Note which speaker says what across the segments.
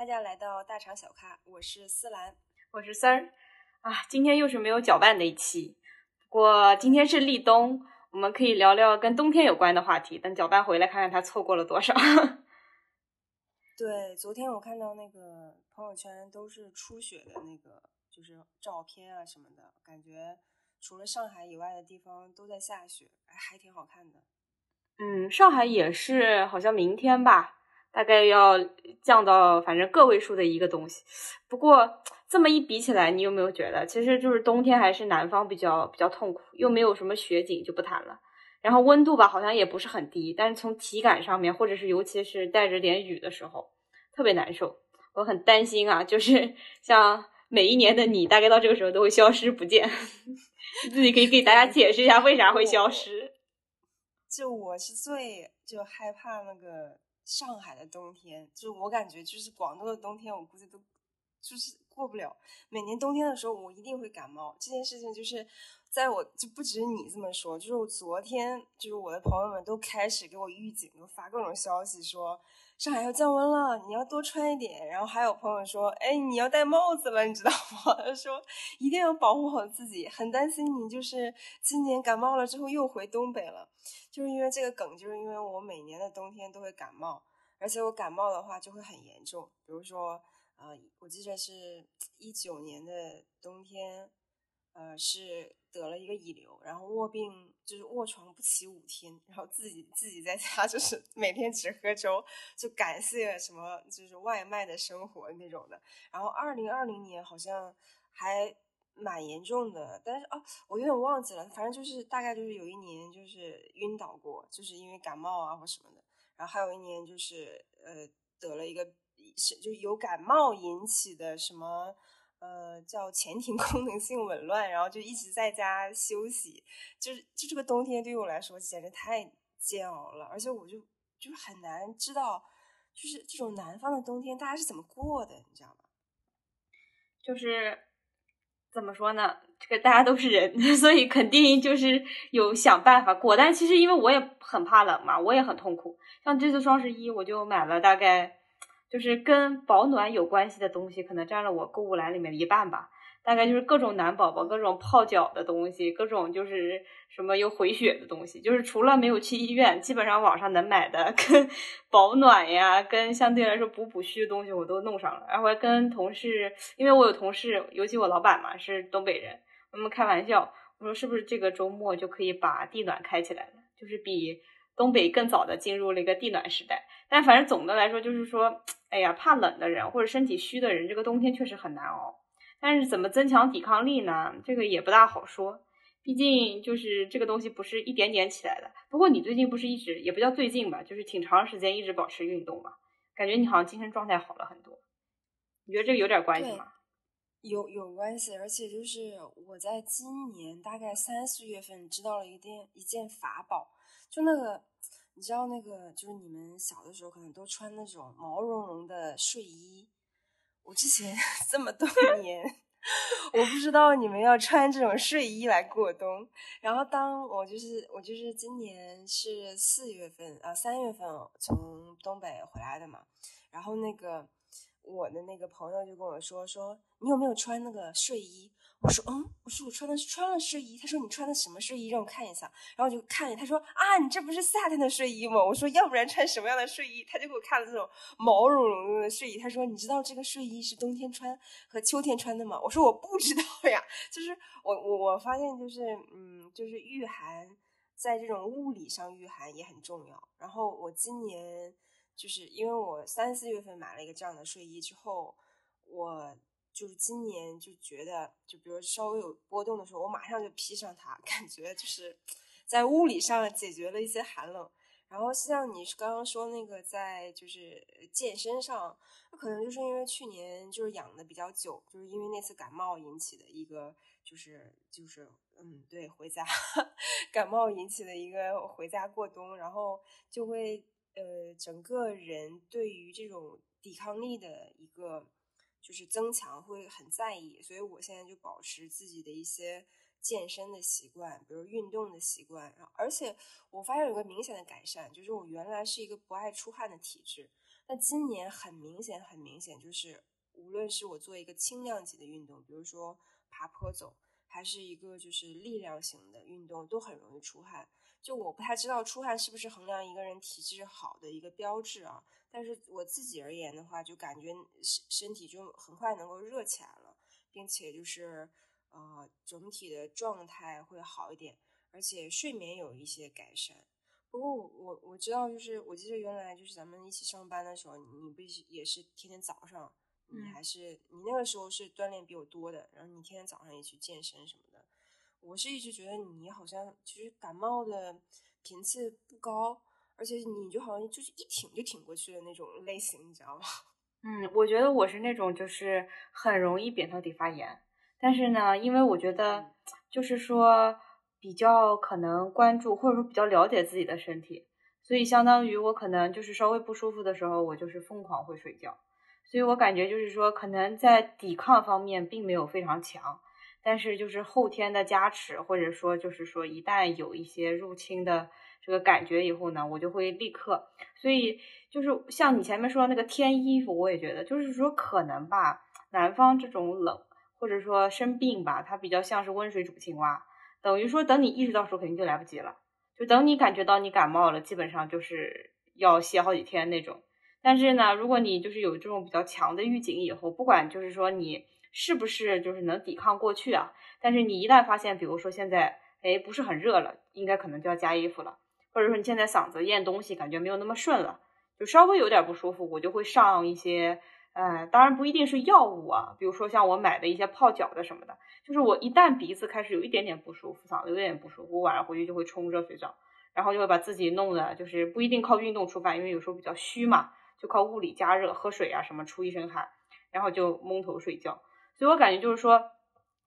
Speaker 1: 大家来到大厂小咖，我是思兰，
Speaker 2: 我是三儿啊。今天又是没有搅拌的一期，不过今天是立冬，我们可以聊聊跟冬天有关的话题。等搅拌回来，看看他错过了多少。
Speaker 1: 对，昨天我看到那个朋友圈都是初雪的那个，就是照片啊什么的，感觉除了上海以外的地方都在下雪，还挺好看的。
Speaker 2: 嗯，上海也是，好像明天吧。大概要降到反正个位数的一个东西，不过这么一比起来，你有没有觉得，其实就是冬天还是南方比较比较痛苦，又没有什么雪景就不谈了。然后温度吧，好像也不是很低，但是从体感上面，或者是尤其是带着点雨的时候，特别难受。我很担心啊，就是 像每一年的你，大概到这个时候都会消失不见。自己可以给大家解释一下为啥会消失？
Speaker 1: 就我是最就害怕那个。上海的冬天，就是我感觉，就是广东的冬天，我估计都就是过不了。每年冬天的时候，我一定会感冒。这件事情就是在我就不止你这么说，就是我昨天，就是我的朋友们都开始给我预警，都发各种消息说上海要降温了，你要多穿一点。然后还有朋友说，哎，你要戴帽子了，你知道吗？他 说一定要保护好自己，很担心你就是今年感冒了之后又回东北了。就是因为这个梗，就是因为我每年的冬天都会感冒，而且我感冒的话就会很严重。比如说，呃，我记得是一九年的冬天，呃，是得了一个乙流，然后卧病，就是卧床不起五天，然后自己自己在家 就是每天只喝粥，就感谢什么就是外卖的生活那种的。然后二零二零年好像还。蛮严重的，但是哦，我有点忘记了，反正就是大概就是有一年就是晕倒过，就是因为感冒啊或什么的，然后还有一年就是呃得了一个是就由感冒引起的什么呃叫前庭 功能性紊乱，然后就一直在家休息，就是就这个冬天对于我来说简直太煎熬了，而且我就就是很难知道，就是这种南方的冬天大家是怎么过的，你知道吗？
Speaker 2: 就是。怎么说呢？这个大家都是人，所以肯定就是有想办法过。但其实因为我也很怕冷嘛，我也很痛苦。像这次双十一，我就买了大概就是跟保暖有关系的东西，可能占了我购物篮里面的一半吧。大概就是各种暖宝宝，各种泡脚的东西，各种就是什么有回血的东西，就是除了没有去医院，基本上网上能买的跟保暖呀，跟相对来说补补虚的东西我都弄上了。然后还跟同事，因为我有同事，尤其我老板嘛是东北人，我们开玩笑，我说是不是这个周末就可以把地暖开起来了？就是比东北更早的进入了一个地暖时代。但反正总的来说，就是说，哎呀，怕冷的人或者身体虚的人，这个冬天确实很难熬。但是怎么增强抵抗力呢？这个也不大好说，毕竟就是这个东西不是一点点起来的。不过你最近不是一直也不叫最近吧，就是挺长时间一直保持运动嘛，感觉你好像精神状态好了很多。你觉得这个有点关系吗？
Speaker 1: 有有关系，而且就是我在今年大概三四月份知道了一件一件法宝，就那个你知道那个就是你们小的时候可能都穿那种毛茸茸的睡衣。我之前 这么多 年，我不知道你们要穿这种睡衣来过冬。然后当我就是我就是今年是四月份啊三月份从东北回来的嘛，然后那个我的那个朋友就跟我说说你有没有穿那个睡衣？我说嗯，我说我穿的是穿了睡衣。他说你穿的什么睡衣？让我看一下。然后我就看，他说啊，你这不是夏天的睡衣吗？我说要不然穿什么样的睡衣？他就给我看了这种毛茸茸的睡衣。他说你知道这个睡衣是冬天穿和秋天穿的吗？我说我不知道呀。就是我我我发现就是嗯，就是御寒，在这种物理上御寒也很重要。然后我今年就是因为我三四月份买了一个这样的睡衣之后，我。就是今年就觉得，就比如稍微有波动的时候，我马上就披上它，感觉就是在物理上解决了一些寒冷。然后像你刚刚说那个，在就是健身上，可能就是因为去年就是养的比较久，就是因为那次感冒引起的一个，就是就是嗯，对，回家 感冒引起的一个回家过冬，然后就会呃，整个人对于这种抵抗力的一个。就是增强会很在意，所以我现在就保持自己的一些健身的习惯，比如运动的习惯。然后，而且我发现有个明显的改善，就是我原来是一个不爱出汗的体质，那今年很明显，很明显，就是无论是我做一个轻量级的运动，比如说爬坡走，还是一个就是力量型的运动，都很容易出汗。就我不太知道出汗是不是衡量一个人体质好的一个标志啊？但是我自己而言的话，就感觉身身体就很快能够热起来了，并且就是呃整体的状态会好一点，而且睡眠有一些改善。不过我我知道，就是我记得原来就是咱们一起上班的时候，你不是也是天天早上，你还是你那个时候是锻炼比我多的，然后你天天早上也去健身什么的。我是一直觉得你好像其实感冒的频次不高，而且你就好像就是一挺就挺过去的那种类型，你知道吗？
Speaker 2: 嗯，我觉得我是那种就是很容易扁桃体发炎，但是呢，因为我觉得就是说比较可能关注或者说比较了解自己的身体，所以相当于我可能就是稍微不舒服的时候，我就是疯狂会睡觉，所以我感觉就是说可能在抵抗方面并没有非常强。但是就是后天的加持，或者说就是说一旦有一些入侵的这个感觉以后呢，我就会立刻。所以就是像你前面说那个添衣服，我也觉得就是说可能吧，南方这种冷或者说生病吧，它比较像是温水煮青蛙，等于说等你意识到时候肯定就来不及了，就等你感觉到你感冒了，基本上就是要歇好几天那种。但是呢，如果你就是有这种比较强的预警以后，不管就是说你。是不是就是能抵抗过去啊？但是你一旦发现，比如说现在哎不是很热了，应该可能就要加衣服了，或者说你现在嗓子咽东西感觉没有那么顺了，就稍微有点不舒服，我就会上一些，呃，当然不一定是药物啊，比如说像我买的一些泡脚的什么的，就是我一旦鼻子开始有一点点不舒服，嗓子有点不舒服，我晚上回去就会冲热水澡，然后就会把自己弄的，就是不一定靠运动出汗，因为有时候比较虚嘛，就靠物理加热、喝水啊什么出一身汗，然后就蒙头睡觉。所以我感觉就是说，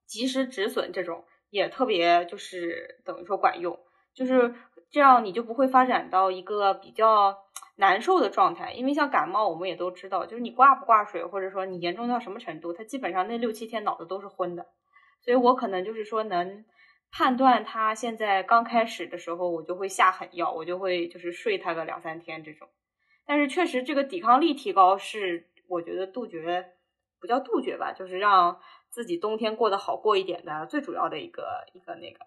Speaker 2: 及时止损这种也特别就是等于说管用，就是这样你就不会发展到一个比较难受的状态。因为像感冒，我们也都知道，就是你挂不挂水，或者说你严重到什么程度，它基本上那六七天脑子都是昏的。所以我可能就是说能判断他现在刚开始的时候，我就会下狠药，我就会就是睡他个两三天这种。但是确实这个抵抗力提高是我觉得杜绝。不叫杜绝吧，就是让自己冬天过得好过一点的最主要的一个一个那个。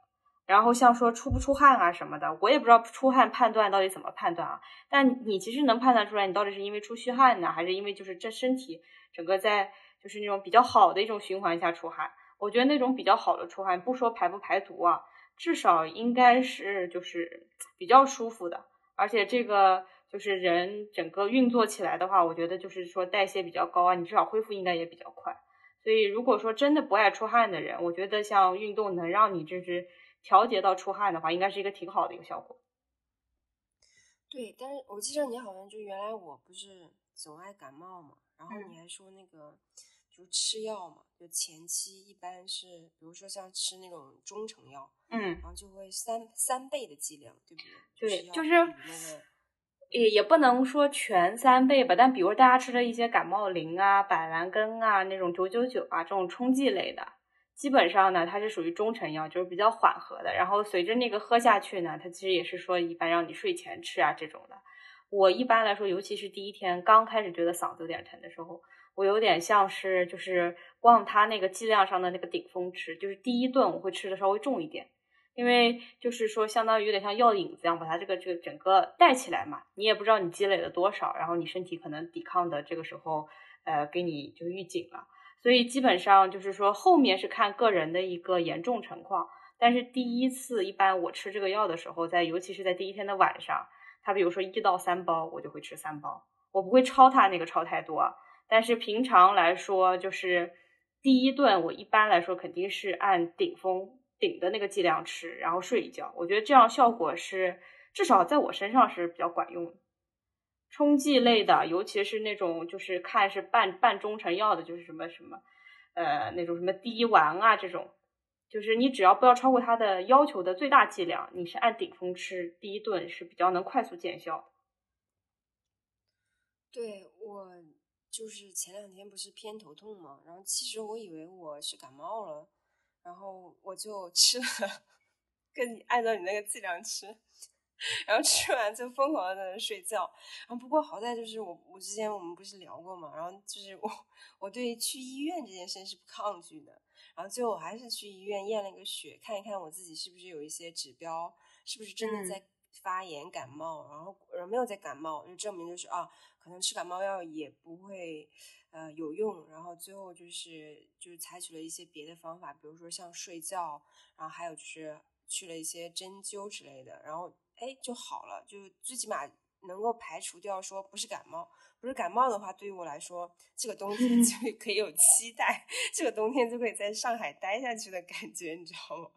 Speaker 2: 然后像说出不出汗啊什么的，我也不知道出汗判断到底怎么判断啊。但你其实能判断出来，你到底是因为出虚汗呢，还是因为就是这身体整个在就是那种比较好的一种循环下出汗。我觉得那种比较好的出汗，不说排不排毒啊，至少应该是就是比较舒服的，而且这个。就是人整个运作起来的话，我觉得就是说代谢比较高啊，你至少恢复应该也比较快。所以如果说真的不爱出汗的人，我觉得像运动能让你就是调节到出汗的话，应该是一个挺好的一个效果。
Speaker 1: 对，但是我记得你好像就原来我不是总爱感冒嘛，然后你还说那个就吃药嘛，就前期一般是比如说像吃那种中成药，
Speaker 2: 嗯，
Speaker 1: 然后就会三三倍的剂量，对不
Speaker 2: 对？
Speaker 1: 对，
Speaker 2: 就是
Speaker 1: 那个。
Speaker 2: 也也不能说全三倍吧，但比如大家吃的一些感冒灵啊、板蓝根啊那种九九九啊这种冲剂类的，基本上呢它是属于中成药，就是比较缓和的。然后随着那个喝下去呢，它其实也是说一般让你睡前吃啊这种的。我一般来说，尤其是第一天刚开始觉得嗓子有点疼的时候，我有点像是就是往它那个剂量上的那个顶峰吃，就是第一顿我会吃的稍微重一点。因为就是说，相当于有点像药引子一样，把它这个这个整个带起来嘛。你也不知道你积累了多少，然后你身体可能抵抗的这个时候，呃，给你就预警了。所以基本上就是说，后面是看个人的一个严重情况。但是第一次，一般我吃这个药的时候，在尤其是在第一天的晚上，它比如说一到三包，我就会吃三包，我不会超它那个超太多。但是平常来说，就是第一顿我一般来说肯定是按顶峰。顶的那个剂量吃，然后睡一觉，我觉得这样效果是至少在我身上是比较管用的。冲剂类的，尤其是那种就是看是半半中成药的，就是什么什么呃那种什么滴丸啊这种，就是你只要不要超过它的要求的最大剂量，你是按顶峰吃，第一顿是比较能快速见效。
Speaker 1: 对我就是前两天不是偏头痛嘛，然后其实我以为我是感冒了。然后我就吃了，跟你按照你那个剂量吃，然后吃完就疯狂的在那睡觉。然后不过好在就是我我之前我们不是聊过嘛，然后就是我我对去医院这件事是不抗拒的。然后最后我还是去医院验了一个血，看一看我自己是不是有一些指标，是不是真的在发炎感冒。然后然后没有在感冒，就证明就是啊，可能吃感冒药也不会呃有用。然后最后就是就是采取了一些别的方法，比如说像睡觉，然后还有就是去了一些针灸之类的，然后哎就好了，就最起码能够排除掉说不是感冒。不是感冒的话，对于我来说，这个冬天就 可以有期待，这个冬天就可以在上海待下去的感觉，你知道吗？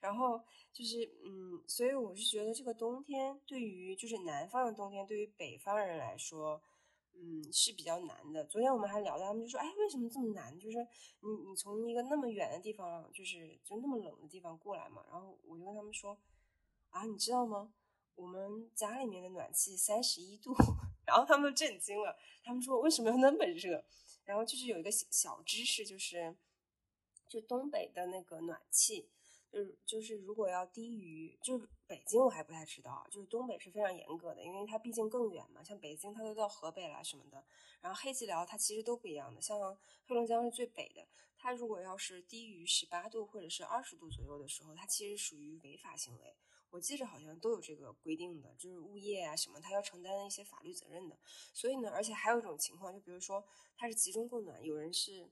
Speaker 1: 然后就是，嗯，所以我是觉得这个冬天对于就是南方的冬天，对于北方人来说，嗯，是比较难的。昨天我们还聊到，他们就说，哎，为什么这么难？就是你你从一个那么远的地方，就是就那么冷的地方过来嘛。然后我就跟他们说，啊，你知道吗？我们家里面的暖气三十一度。然后他们都震惊了，他们说为什么要那么热？然后就是有一个小小知识，就是就东北的那个暖气，就是就是如果要低于，就是北京我还不太知道，就是东北是非常严格的，因为它毕竟更远嘛。像北京它都到河北了什么的，然后黑吉辽它其实都不一样的。像黑龙江是最北的，它如果要是低于十八度或者是二十度左右的时候，它其实属于违法行为。我记着好像都有这个规定的，就是物业啊什么，他要承担一些法律责任的。所以呢，而且还有一种情况，就比如说它是集中供暖，有人是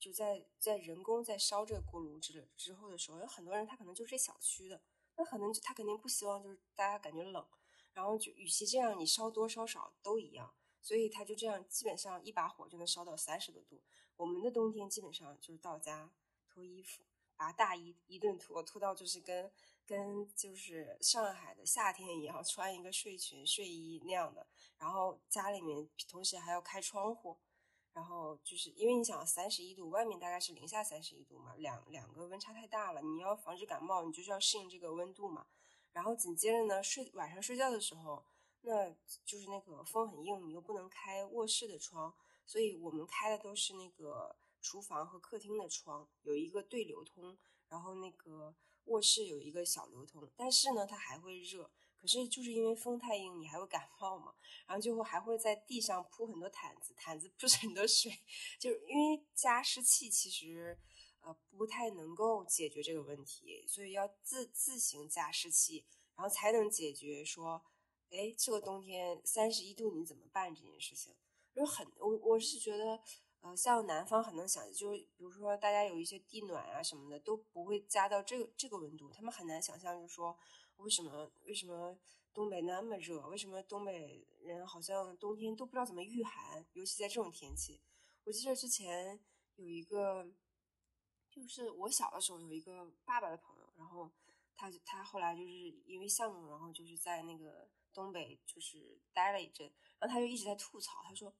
Speaker 1: 就在在人工在烧这个锅炉之之后的时候，有很多人他可能就是这小区的，那可能他肯定不希望就是大家感觉冷，然后就与其这样，你烧多烧少都一样，所以他就这样基本上一把火就能烧到三十多度。我们的冬天基本上就是到家脱衣服，把大衣一顿脱，脱到就是跟。跟就是上海的夏天一样，穿一个睡裙、睡衣那样的，然后家里面同时还要开窗户，然后就是因为你想三十一度，外面大概是零下三十一度嘛，两两个温差太大了，你要防止感冒，你就是要适应这个温度嘛。然后紧接着呢，睡晚上睡觉的时候，那就是那个风很硬，你又不能开卧室的窗，所以我们开的都是那个厨房和客厅的窗，有一个对流通，然后那个。卧室有一个小流通，但是呢，它还会热。可是就是因为风太硬，你还会感冒嘛。然后最后还会在地上铺很多毯子，毯子铺很多水，就是因为加湿器其实呃不太能够解决这个问题，所以要自自行加湿器，然后才能解决说，哎，这个冬天三十一度你怎么办这件事情。就很我我是觉得。呃，像南方很能想，就比如说大家有一些地暖啊什么的，都不会加到这个这个温度，他们很难想象，就是说为什么为什么东北那么热，为什么东北人好像冬天都不知道怎么御寒，尤其在这种天气。我记得之前有一个，就是我小的时候有一个爸爸的朋友，然后他他后来就是因为项目，然后就是在那个东北就是待了一阵，然后他就一直在吐槽，他说。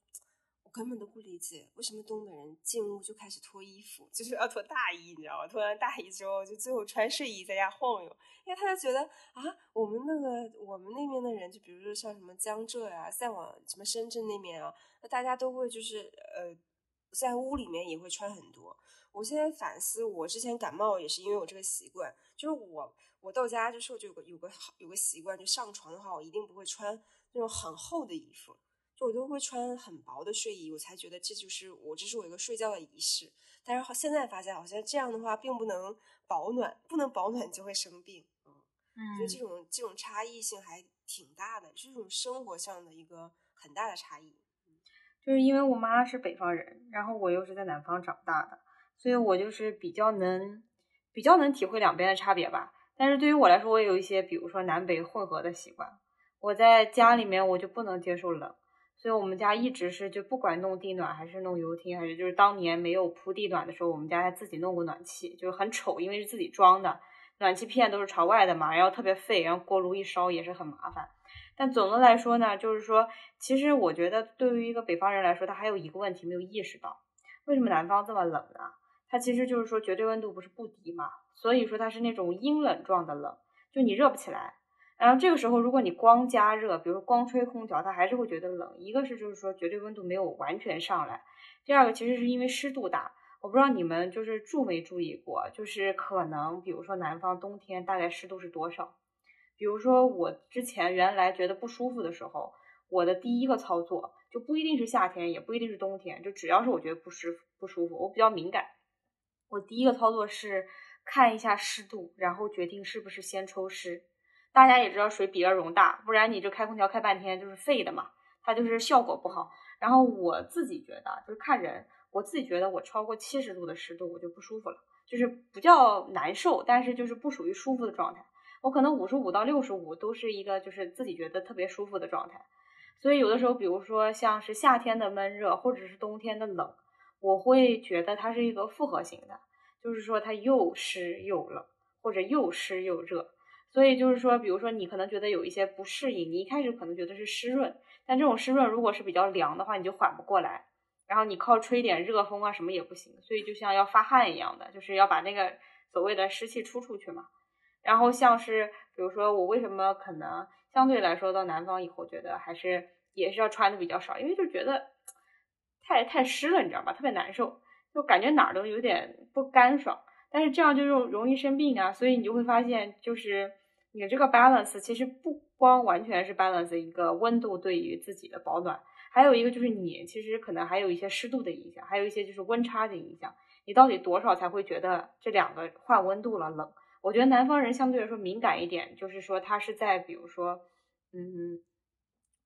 Speaker 1: 我根本都不理解为什么东北人进屋就开始脱衣服，就是要脱大衣，你知道吗？脱完大衣之后，就最后穿睡衣在家晃悠，因为他就觉得啊，我们那个我们那边的人，就比如说像什么江浙呀，再往什么深圳那边啊，那大家都会就是呃，在屋里面也会穿很多。我现在反思，我之前感冒也是因为我这个习惯，就是我我到家就是就有个有个好有个习惯，就上床的话，我一定不会穿那种很厚的衣服。我都会穿很薄的睡衣，我才觉得这就是我，这是我一个睡觉的仪式。但是现在发现，好像这样的话并不能保暖，不能保暖就会生病。嗯，就这种这种差异性还挺大的，是这种生活上的一个很大的差异。
Speaker 2: 就是因为我妈是北方人，然后我又是在南方长大的，所以我就是比较能比较能体会两边的差别吧。但是对于我来说，我也有一些，比如说南北混合的习惯。我在家里面我就不能接受冷。所以我们家一直是就不管弄地暖还是弄油汀，还是就是当年没有铺地暖的时候，我们家还自己弄过暖气，就是很丑，因为是自己装的，暖气片都是朝外的嘛，然后特别费，然后锅炉一烧也是很麻烦。但总的来说呢，就是说，其实我觉得对于一个北方人来说，他还有一个问题没有意识到，为什么南方这么冷呢？它其实就是说绝对温度不是不低嘛，所以说它是那种阴冷状的冷，就你热不起来。然后这个时候，如果你光加热，比如说光吹空调，它还是会觉得冷。一个是就是说绝对温度没有完全上来，第二个其实是因为湿度大。我不知道你们就是注没注意过，就是可能比如说南方冬天大概湿度是多少？比如说我之前原来觉得不舒服的时候，我的第一个操作就不一定是夏天，也不一定是冬天，就只要是我觉得不舒服不舒服，我比较敏感，我第一个操作是看一下湿度，然后决定是不是先抽湿。大家也知道水比热容大，不然你这开空调开半天就是废的嘛，它就是效果不好。然后我自己觉得就是看人，我自己觉得我超过七十度的湿度我就不舒服了，就是不叫难受，但是就是不属于舒服的状态。我可能五十五到六十五都是一个就是自己觉得特别舒服的状态。所以有的时候，比如说像是夏天的闷热，或者是冬天的冷，我会觉得它是一个复合型的，就是说它又湿又冷，或者又湿又热。所以就是说，比如说你可能觉得有一些不适应，你一开始可能觉得是湿润，但这种湿润如果是比较凉的话，你就缓不过来。然后你靠吹点热风啊什么也不行，所以就像要发汗一样的，就是要把那个所谓的湿气出出去嘛。然后像是比如说我为什么可能相对来说到南方以后觉得还是也是要穿的比较少，因为就觉得太太湿了，你知道吧？特别难受，就感觉哪儿都有点不干爽。但是这样就容容易生病啊，所以你就会发现就是。你这个 balance 其实不光完全是 balance 一个温度对于自己的保暖，还有一个就是你其实可能还有一些湿度的影响，还有一些就是温差的影响。你到底多少才会觉得这两个换温度了冷？我觉得南方人相对来说敏感一点，就是说他是在比如说，嗯，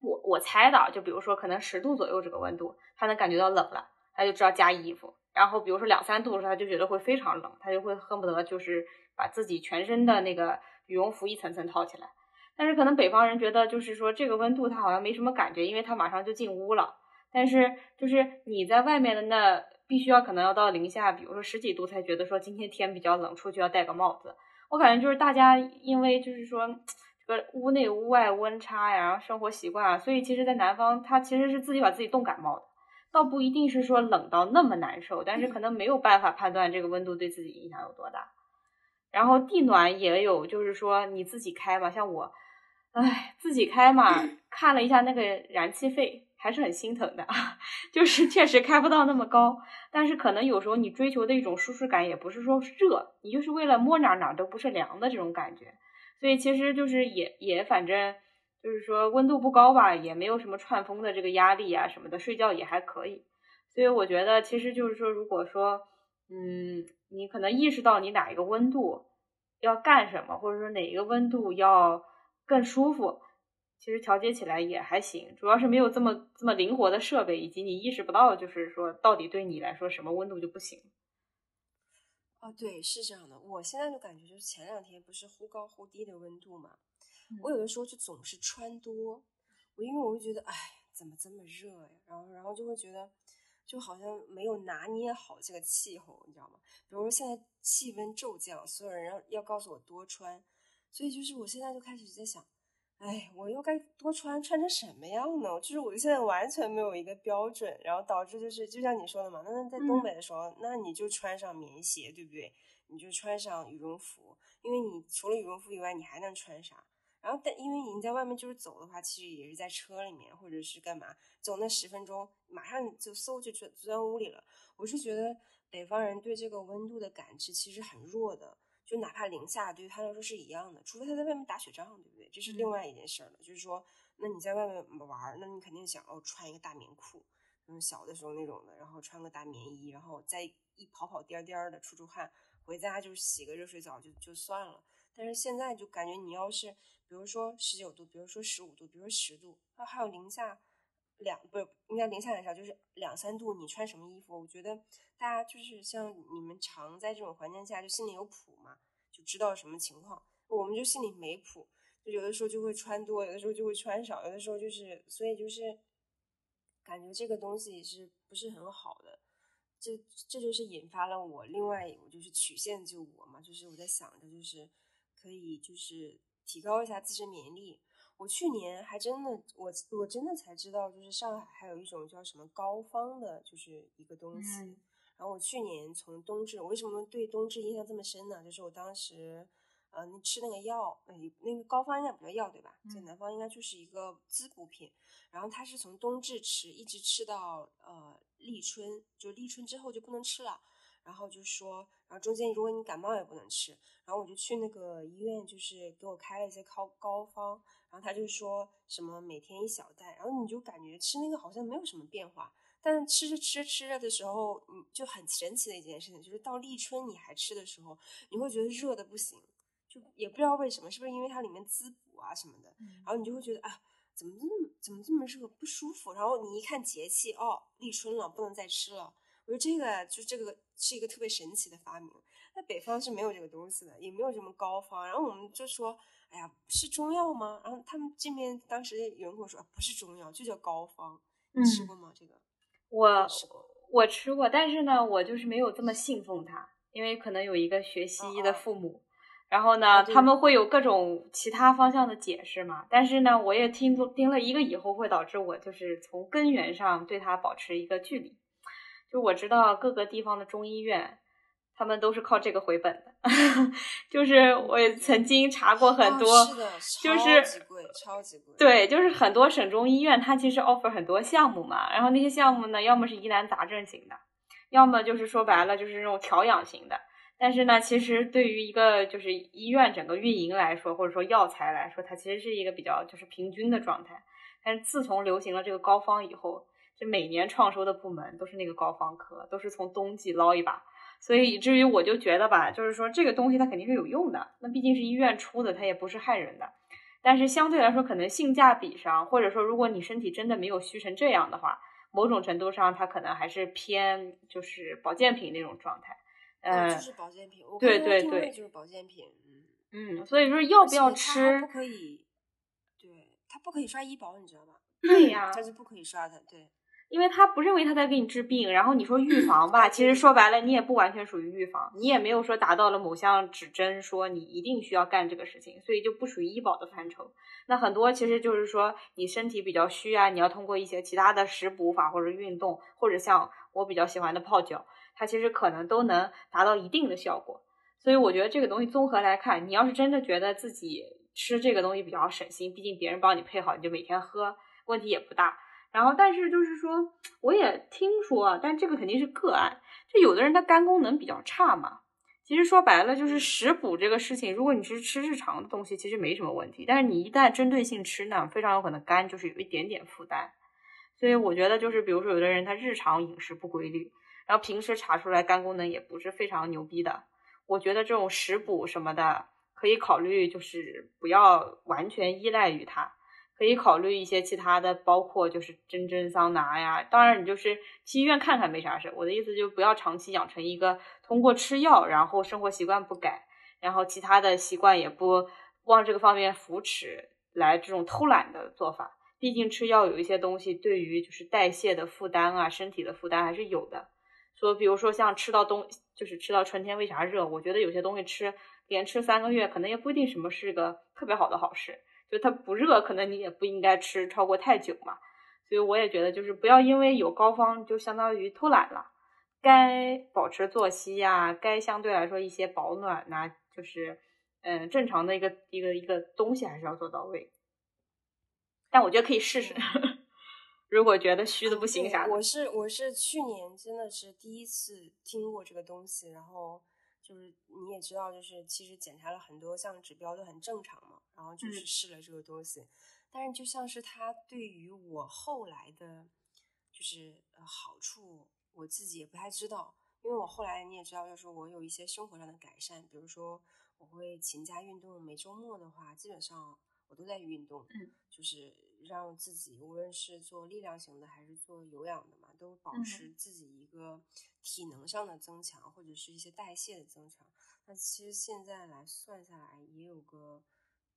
Speaker 2: 我我猜的，就比如说可能十度左右这个温度，他能感觉到冷了，他就知道加衣服。然后比如说两三度的时候，他就觉得会非常冷，他就会恨不得就是把自己全身的那个。羽绒服一层层套起来，但是可能北方人觉得就是说这个温度他好像没什么感觉，因为他马上就进屋了。但是就是你在外面的那必须要可能要到零下，比如说十几度才觉得说今天天比较冷，出去要戴个帽子。我感觉就是大家因为就是说这个屋内屋外温差呀，然后生活习惯啊，所以其实，在南方他其实是自己把自己冻感冒的，倒不一定是说冷到那么难受，但是可能没有办法判断这个温度对自己影响有多大。然后地暖也有，就是说你自己开吧，像我，唉，自己开嘛，看了一下那个燃气费，还是很心疼的，就是确实开不到那么高，但是可能有时候你追求的一种舒适感，也不是说热，你就是为了摸哪哪都不是凉的这种感觉，所以其实就是也也反正就是说温度不高吧，也没有什么串风的这个压力啊什么的，睡觉也还可以，所以我觉得其实就是说，如果说，嗯。你可能意识到你哪一个温度要干什么，或者说哪一个温度要更舒服，其实调节起来也还行。主要是没有这么这么灵活的设备，以及你意识不到，就是说到底对你来说什么温度就不行。
Speaker 1: 哦，对，是这样的。我现在就感觉就是前两天不是忽高忽低的温度嘛，我有的时候就总是穿多，我因为我会觉得，哎，怎么这么热呀？然后然后就会觉得。就好像没有拿捏好这个气候，你知道吗？比如说现在气温骤降，所有人要要告诉我多穿，所以就是我现在就开始在想，哎，我又该多穿，穿成什么样呢？就是我现在完全没有一个标准，然后导致就是就像你说的嘛，那在东北的时候，那你就穿上棉鞋，对不对？你就穿上羽绒服，因为你除了羽绒服以外，你还能穿啥？然后，但因为你在外面就是走的话，其实也是在车里面或者是干嘛，走那十分钟，马上就嗖就钻钻屋里了。我是觉得北方人对这个温度的感知其实很弱的，就哪怕零下对于他来说是一样的，除非他在外面打雪仗，对不对？这是另外一件事了。就是说，那你在外面玩，那你肯定想哦穿一个大棉裤，嗯，小的时候那种的，然后穿个大棉衣，然后再一跑跑颠颠的出出汗，回家就洗个热水澡就就算了。但是现在就感觉你要是。比如说十九度，比如说十五度，比如说十度，那还有零下两不是应该零下很少，就是两三度，你穿什么衣服？我觉得大家就是像你们常在这种环境下，就心里有谱嘛，就知道什么情况。我们就心里没谱，就有的时候就会穿多，有的时候就会穿少，有的时候就是，所以就是感觉这个东西是不是很好的？这这就是引发了我另外我就是曲线救国嘛，就是我在想着就是可以就是。提高一下自身免疫力。我去年还真的，我我真的才知道，就是上海还有一种叫什么膏方的，就是一个东西。然后我去年从冬至，我为什么对冬至印象这么深呢？就是我当时，吃那个药，呃，那个膏方应该不叫药对吧？在南方应该就是一个滋补品。然后它是从冬至吃，一直吃到呃立春，就立春之后就不能吃了。然后就说，然后中间如果你感冒也不能吃，然后我就去那个医院，就是给我开了一些膏膏方，然后他就说什么每天一小袋，然后你就感觉吃那个好像没有什么变化，但吃着吃着吃着的时候，你就很神奇的一件事情，就是到立春你还吃的时候，你会觉得热的不行，就也不知道为什么，是不是因为它里面滋补啊什么的，然后你就会觉得啊。怎么这么怎么这么热不舒服？然后你一看节气，哦，立春了，不能再吃了。我说这个就这个是一个特别神奇的发明。那北方是没有这个东西的，也没有什么膏方。然后我们就说，哎呀，是中药吗？然后他们这边当时有人跟我说，不是中药，就叫膏方。你吃过吗？这个
Speaker 2: 我我吃过，但是呢，我就是没有这么信奉它，因为可能有一个学西医的父母。然后呢，他们会有各种其他方向的解释嘛？但是呢，我也听听了一个以后，会导致我就是从根源上对它保持一个距离。就我知道各个地方的中医院，他们都是靠这个回本的。就是我曾经查过很多，就是
Speaker 1: 超级贵，超级贵。
Speaker 2: 对，就是很多省中医院，它其实 offer 很多项目嘛。然后那些项目呢，要么是疑难杂症型的，要么就是说白了就是那种调养型的。但是呢，其实对于一个就是医院整个运营来说，或者说药材来说，它其实是一个比较就是平均的状态。但是自从流行了这个膏方以后，这每年创收的部门都是那个膏方科，都是从冬季捞一把。所以以至于我就觉得吧，就是说这个东西它肯定是有用的，那毕竟是医院出的，它也不是害人的。但是相对来说，可能性价比上，或者说如果你身体真的没有虚成这样的话，某种程度上它可能还是偏就是保健品那种状态。
Speaker 1: 嗯，就是保健品，
Speaker 2: 对对对，
Speaker 1: 就是保健品，
Speaker 2: 嗯嗯，所以说要不要吃？
Speaker 1: 不可以，对，它不可以刷医保，你知道吧？
Speaker 2: 对呀，
Speaker 1: 他是不可以刷的，对，
Speaker 2: 因为他不认为他在给你治病，然后你说预防吧，其实说白了，你也不完全属于预防，你也没有说达到了某项指针，说你一定需要干这个事情，所以就不属于医保的范畴。那很多其实就是说你身体比较虚啊，你要通过一些其他的食补法或者运动，或者像我比较喜欢的泡脚。它其实可能都能达到一定的效果，所以我觉得这个东西综合来看，你要是真的觉得自己吃这个东西比较省心，毕竟别人帮你配好，你就每天喝，问题也不大。然后，但是就是说，我也听说啊，但这个肯定是个案，就有的人他肝功能比较差嘛。其实说白了，就是食补这个事情，如果你是吃日常的东西，其实没什么问题。但是你一旦针对性吃呢，非常有可能肝就是有一点点负担。所以我觉得就是，比如说有的人他日常饮食不规律。然后平时查出来肝功能也不是非常牛逼的，我觉得这种食补什么的可以考虑，就是不要完全依赖于它，可以考虑一些其他的，包括就是蒸蒸桑拿呀。当然你就是去医院看看没啥事。我的意思就不要长期养成一个通过吃药，然后生活习惯不改，然后其他的习惯也不往这个方面扶持来这种偷懒的做法。毕竟吃药有一些东西对于就是代谢的负担啊，身体的负担还是有的。说，比如说像吃到冬，就是吃到春天，为啥热？我觉得有些东西吃连吃三个月，可能也不一定什么是个特别好的好事。就它不热，可能你也不应该吃超过太久嘛。所以我也觉得，就是不要因为有膏方就相当于偷懒了。该保持作息呀，该相对来说一些保暖呐，就是嗯正常的一个一个一个东西还是要做到位。但我觉得可以试试。如果觉得虚的不行啥，
Speaker 1: 我是我是去年真的是第一次听过这个东西，然后就是你也知道，就是其实检查了很多项指标都很正常嘛，然后就是试了这个东西，但是就像是它对于我后来的，就是呃好处，我自己也不太知道，因为我后来你也知道，就是我有一些生活上的改善，比如说我会勤加运动，每周末的话基本上我都在运动，
Speaker 2: 嗯，
Speaker 1: 就是。让自己无论是做力量型的还是做有氧的嘛，都保持自己一个体能上的增强，或者是一些代谢的增强。那其实现在来算下来，也有个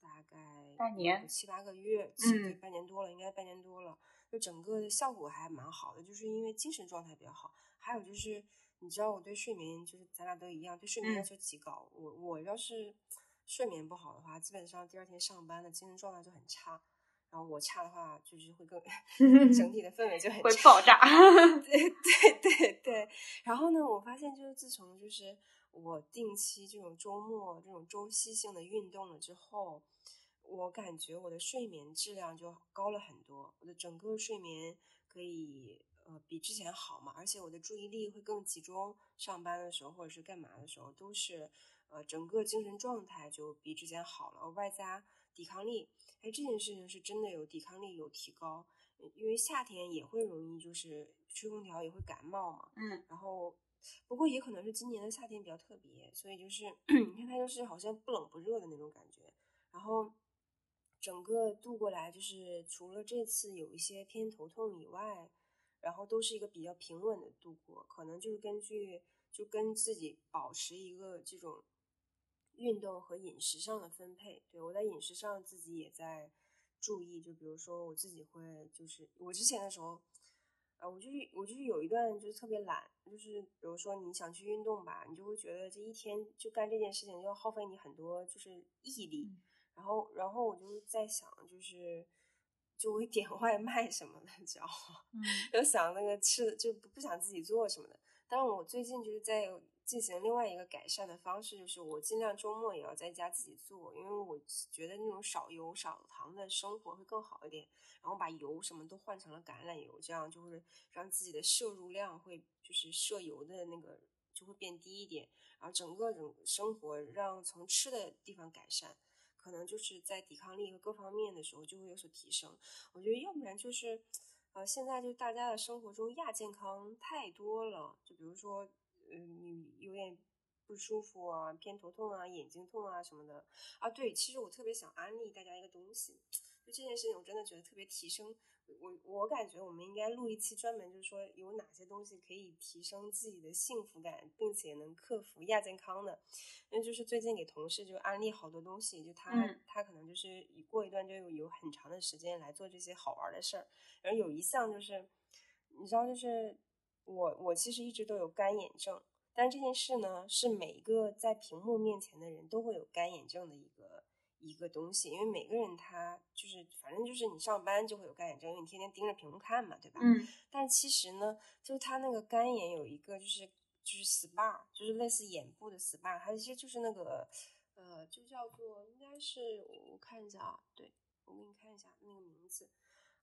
Speaker 1: 大概
Speaker 2: 半年
Speaker 1: 七八个月，嗯，半年多了，应该半年多了。就整个效果还蛮好的，就是因为精神状态比较好。还有就是，你知道我对睡眠，就是咱俩都一样，对睡眠要求极高。我我要是睡眠不好的话，基本上第二天上班的精神状态就很差。然后我差的话，就是会更 整体的氛围就很
Speaker 2: 会爆炸。
Speaker 1: 对对对对。然后呢，我发现就是自从就是我定期这种周末这种周期性的运动了之后，我感觉我的睡眠质量就高了很多，我的整个睡眠可以呃比之前好嘛，而且我的注意力会更集中，上班的时候或者是干嘛的时候都是呃整个精神状态就比之前好了，外加抵抗力，哎这件事情是真的有抵抗力有提高，因为夏天也会容易就是吹空调也会感冒嘛，
Speaker 2: 嗯，
Speaker 1: 然后不过也可能是今年的夏天比较特别，所以就是 你看它就是好像不冷不热的那种感觉，然后。整个度过来，就是除了这次有一些偏头痛以外，然后都是一个比较平稳的度过。可能就是根据就跟自己保持一个这种运动和饮食上的分配。对我在饮食上自己也在注意，就比如说我自己会就是我之前的时候，啊，我就是我就是有一段就是特别懒，就是比如说你想去运动吧，你就会觉得这一天就干这件事情要耗费你很多就是毅力。然后，然后我就在想，就是就会点外卖什么的，知道吗？
Speaker 2: 嗯，
Speaker 1: 就想那个吃，就不不想自己做什么的。但我最近就是在进行另外一个改善的方式，就是我尽量周末也要在家自己做，因为我觉得那种少油少糖的生活会更好一点。然后把油什么都换成了橄榄油，这样就会让自己的摄入量会就是摄油的那个就会变低一点。然后整个种生活让从吃的地方改善。可能就是在抵抗力和各方面的时候就会有所提升。我觉得要不然就是，呃，现在就大家的生活中亚健康太多了。就比如说，嗯，你有点不舒服啊，偏头痛啊，眼睛痛啊什么的。啊，对，其实我特别想安利大家一个东西，就这件事情我真的觉得特别提升。我我感觉我们应该录一期专门，就是说有哪些东西可以提升自己的幸福感，并且能克服亚健康的。因为就是最近给同事就安利好多东西，就他他可能就是过一段就有有很长的时间来做这些好玩的事儿。然后有一项就是，你知道，就是我我其实一直都有干眼症，但这件事呢是每一个在屏幕面前的人都会有干眼症的一个。一个东西，因为每个人他就是，反正就是你上班就会有干眼症，因为你天天盯着屏幕看嘛，对吧？
Speaker 2: 嗯。
Speaker 1: 但其实呢，就是他那个干眼有一个，就是就是 SPA，就是类似眼部的 SPA，它其实就是那个，呃，就叫做应该是我看一下啊，对我给你看一下那个名字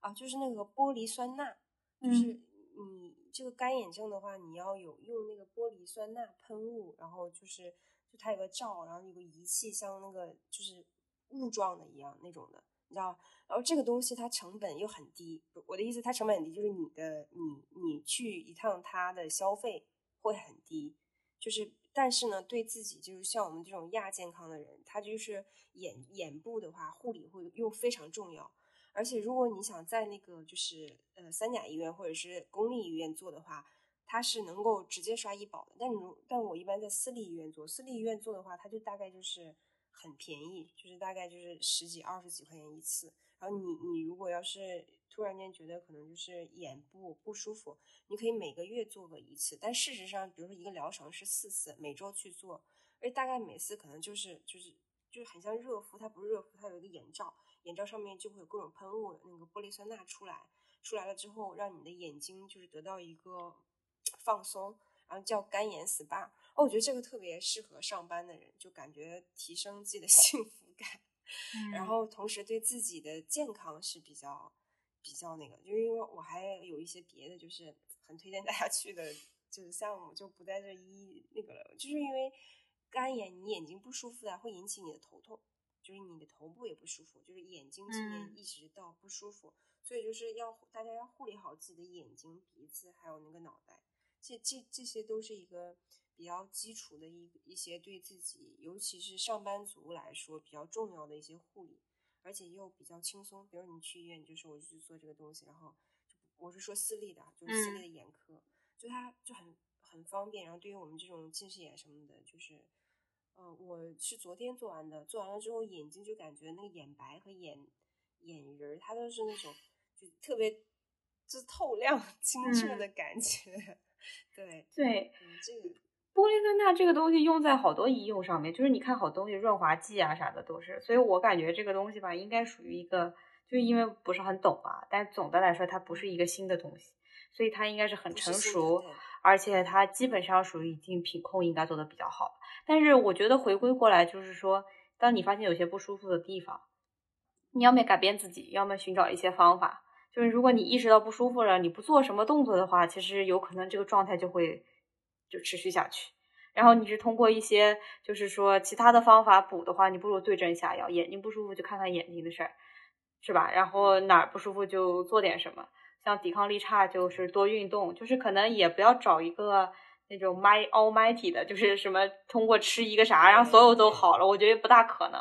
Speaker 1: 啊，就是那个玻璃酸钠，就是你这个干眼症的话，你要有用那个玻璃酸钠喷雾，然后就是就它有个罩，然后有个仪器，像那个就是。雾状的一样那种的，你知道？然后这个东西它成本又很低。我的意思，它成本很低，就是你的你你去一趟它的消费会很低。就是，但是呢，对自己就是像我们这种亚健康的人，他就是眼眼部的话护理会又非常重要。而且如果你想在那个就是呃三甲医院或者是公立医院做的话，它是能够直接刷医保的。但如但我一般在私立医院做，私立医院做的话，它就大概就是。很便宜，就是大概就是十几、二十几块钱一次。然后你你如果要是突然间觉得可能就是眼部不舒服，你可以每个月做个一次。但事实上，比如说一个疗程是四次，每周去做，而大概每次可能就是就是就是很像热敷，它不是热敷，它有一个眼罩，眼罩上面就会有各种喷雾，那个玻璃酸钠出来，出来了之后让你的眼睛就是得到一个放松，然后叫干眼 SPA。哦，我觉得这个特别适合上班的人，就感觉提升自己的 幸福感，然后同时对自己的健康是比较比较那个，就因为我还有一些别的，就是很推荐大家去的，就是项目就不在这一那个了，就是因为干眼，你眼睛不舒服的会引起你的头痛，就是你的头部也不舒服，就是眼睛这边一直到不舒服，所以就是要大家要护理好自己的眼睛、鼻子还有那个脑袋，这这这些都是一个。比较基础的一一些对自己，尤其是上班族来说比较重要的一些护理，而且又比较轻松。比如你去医院，就是我去做这个东西，然后我是说私立的，就是私立的眼科，就它就很很方便。然后对于我们这种近视眼什么的，就是，嗯，我是昨天做完的，做完了之后眼睛就感觉那个眼白和眼眼仁儿，它都是那种就特别就是透亮、清澈的感觉。对
Speaker 2: 对，
Speaker 1: 嗯，这个。
Speaker 2: 玻璃酸钠这个东西用在好多医用上面，就是你看好东西润滑剂啊啥的都是，所以我感觉这个东西吧，应该属于一个，就因为不是很懂啊，但总的来说它不是一个新的东西，所以它应该是很成熟，而且它基本上属于已经品控应该做的比较好。但是我觉得回归过来就是说，当你发现有些不舒服的地方，你要么改变自己，要么寻找一些方法。就是如果你意识到不舒服了，你不做什么动作的话，其实有可能这个状态就会就持续下去。然后你是通过一些就是说其他的方法补的话，你不如对症下药。眼睛不舒服就看看眼睛的事儿，是吧？然后哪儿不舒服就做点什么。像抵抗力差就是多运动，就是可能也不要找一个那种 my almighty 的，就是什么通过吃一个啥让所有都好了，我觉得不大可能。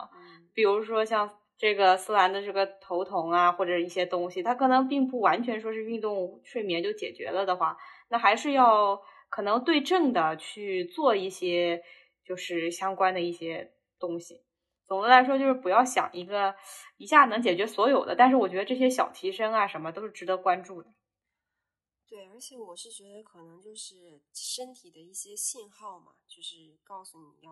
Speaker 2: 比如说像这个思兰的这个头疼啊，或者一些东西，它可能并不完全说是运动睡眠就解决了的话，那还是要可能对症的去做一些就是相关的一些东西。总的来说，就是不要想一个一下能解决所有的，但是我觉得这些小提升啊，什么都是值得关注的。
Speaker 1: 对，而且我是觉得可能就是身体的一些信号嘛，就是告诉你要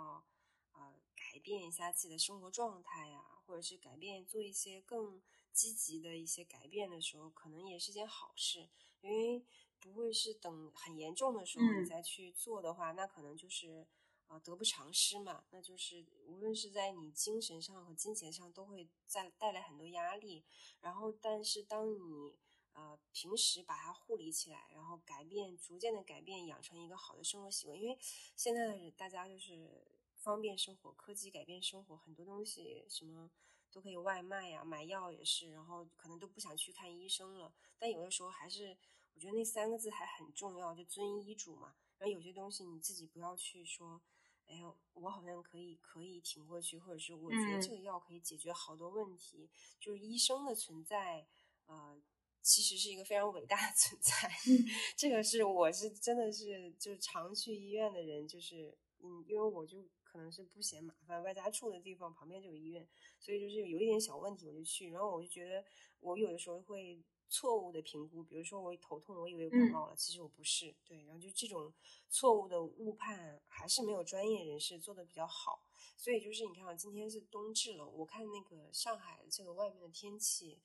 Speaker 1: 呃改变一下自己的生活状态呀，或者是改变做一些更积极的一些改变的时候，可能也是件好事，因为不会是等很严重的时候你再去做的话，那可能就是。啊，得不偿失嘛，那就是无论是在你精神上和金钱上，都会在带来很多压力。然后，但是当你呃平时把它护理起来，然后改变，逐渐的改变，养成一个好的生活习惯。因为现在的大家就是方便生活，科技改变生活，很多东西什么都可以外卖呀，买药也是，然后可能都不想去看医生了。但有的时候还是，我觉得那三个字还很重要，就遵医嘱嘛。然后有些东西你自己不要去说。哎呦，我好像可以可以挺过去，或者是我觉得这个药可以解决好多问题。就是医生的存在，呃，其实是一个非常伟大的存在。这个是我是真的是就是常去医院的人，就是嗯，因为我就可能是不嫌麻烦，外家住的地方旁边就有医院，所以就是有一点小问题我就去，然后我就觉得我有的时候会。错误的评估，比如说我头痛，我以为我感冒了，其实我不是。对，然后就这种错误的误判，还是没有专业人士做的比较好。所以就是你看啊，今天是冬至了，我看那个上海这个外面的天气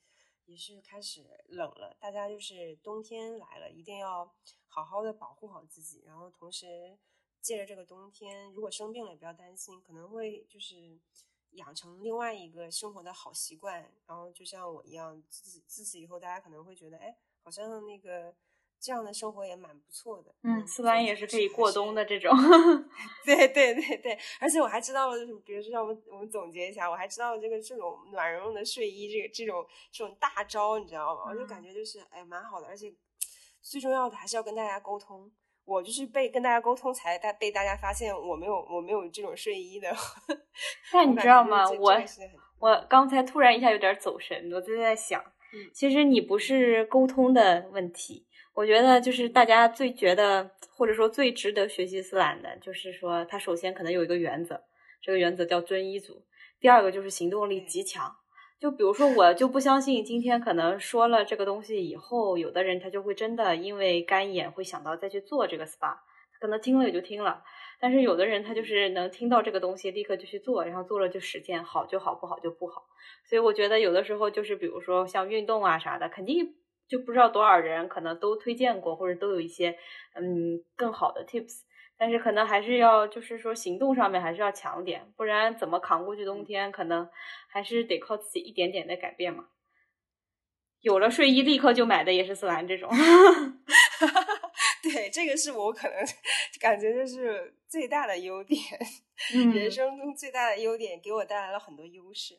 Speaker 1: 也是开始冷了，大家就是冬天来了，一定要好好的保护好自己，然后同时借着这个冬天，如果生病了也不要担心，可能会就是。养成另外一个生活的好习惯，然后就像我一样，自自此以后，大家可能会觉得，哎，好像那个这样的生活也蛮不错的。
Speaker 2: 嗯，思兰也是可以过冬的这种。
Speaker 1: 对对对对，而且我还知道了，就是比如说，让我们我们总结一下，我还知道了这个这种暖融融的睡衣，这个这种这种大招，你知道吗？我就感觉就是哎，蛮好的，而且最重要的还是要跟大家沟通。我就是被跟大家沟通才大被大家发现我没有我没有这种睡衣的。
Speaker 2: 那你知道吗？我我刚才突然一下有点走神，我就在想，其实你不是沟通的问题。我觉得就是大家最觉得或者说最值得学习斯兰的，就是说他首先可能有一个原则，这个原则叫遵医嘱。第二个就是行动力极强。就比如说，我就不相信今天可能说了这个东西以后，有的人他就会真的因为干眼会想到再去做这个 SPA，可能听了也就听了。但是有的人他就是能听到这个东西，立刻就去做，然后做了就实践，好就好，不好就不好。所以我觉得有的时候就是比如说像运动啊啥的，肯定就不知道多少人可能都推荐过，或者都有一些嗯更好的 tips。但是可能还是要，就是说行动上面还是要强点，不然怎么扛过去冬天？可能还是得靠自己一点点的改变嘛。有了睡衣立刻就买的也是丝兰这种，
Speaker 1: 对，这个是我可能感觉就是最大的优点，人生中最大的优点，给我带来了很多优势。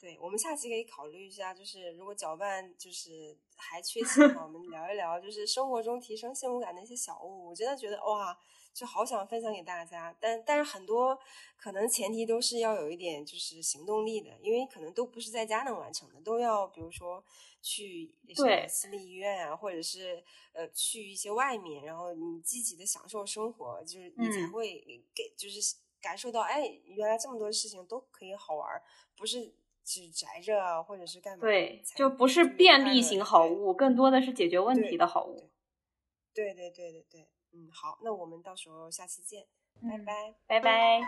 Speaker 1: 对我们下期可以考虑一下，就是如果搅拌就是还缺钱的话，我们聊一聊就是生活中提升幸福感的一些小物。我真的觉得哇。就好想分享给大家，但但是很多可能前提都是要有一点就是行动力的，因为可能都不是在家能完成的，都要比如说去
Speaker 2: 对
Speaker 1: 私立医院啊，或者是呃去一些外面，然后你积极的享受生活，就是你才会给就是感受到哎，原来这么多事情都可以好玩，不是只宅着啊或者是干嘛？
Speaker 2: 对，就不是便利型好物，更多的是解决问题的好物。
Speaker 1: 对对对对对。嗯，好，那我们到时候下期见，拜拜，
Speaker 2: 拜拜。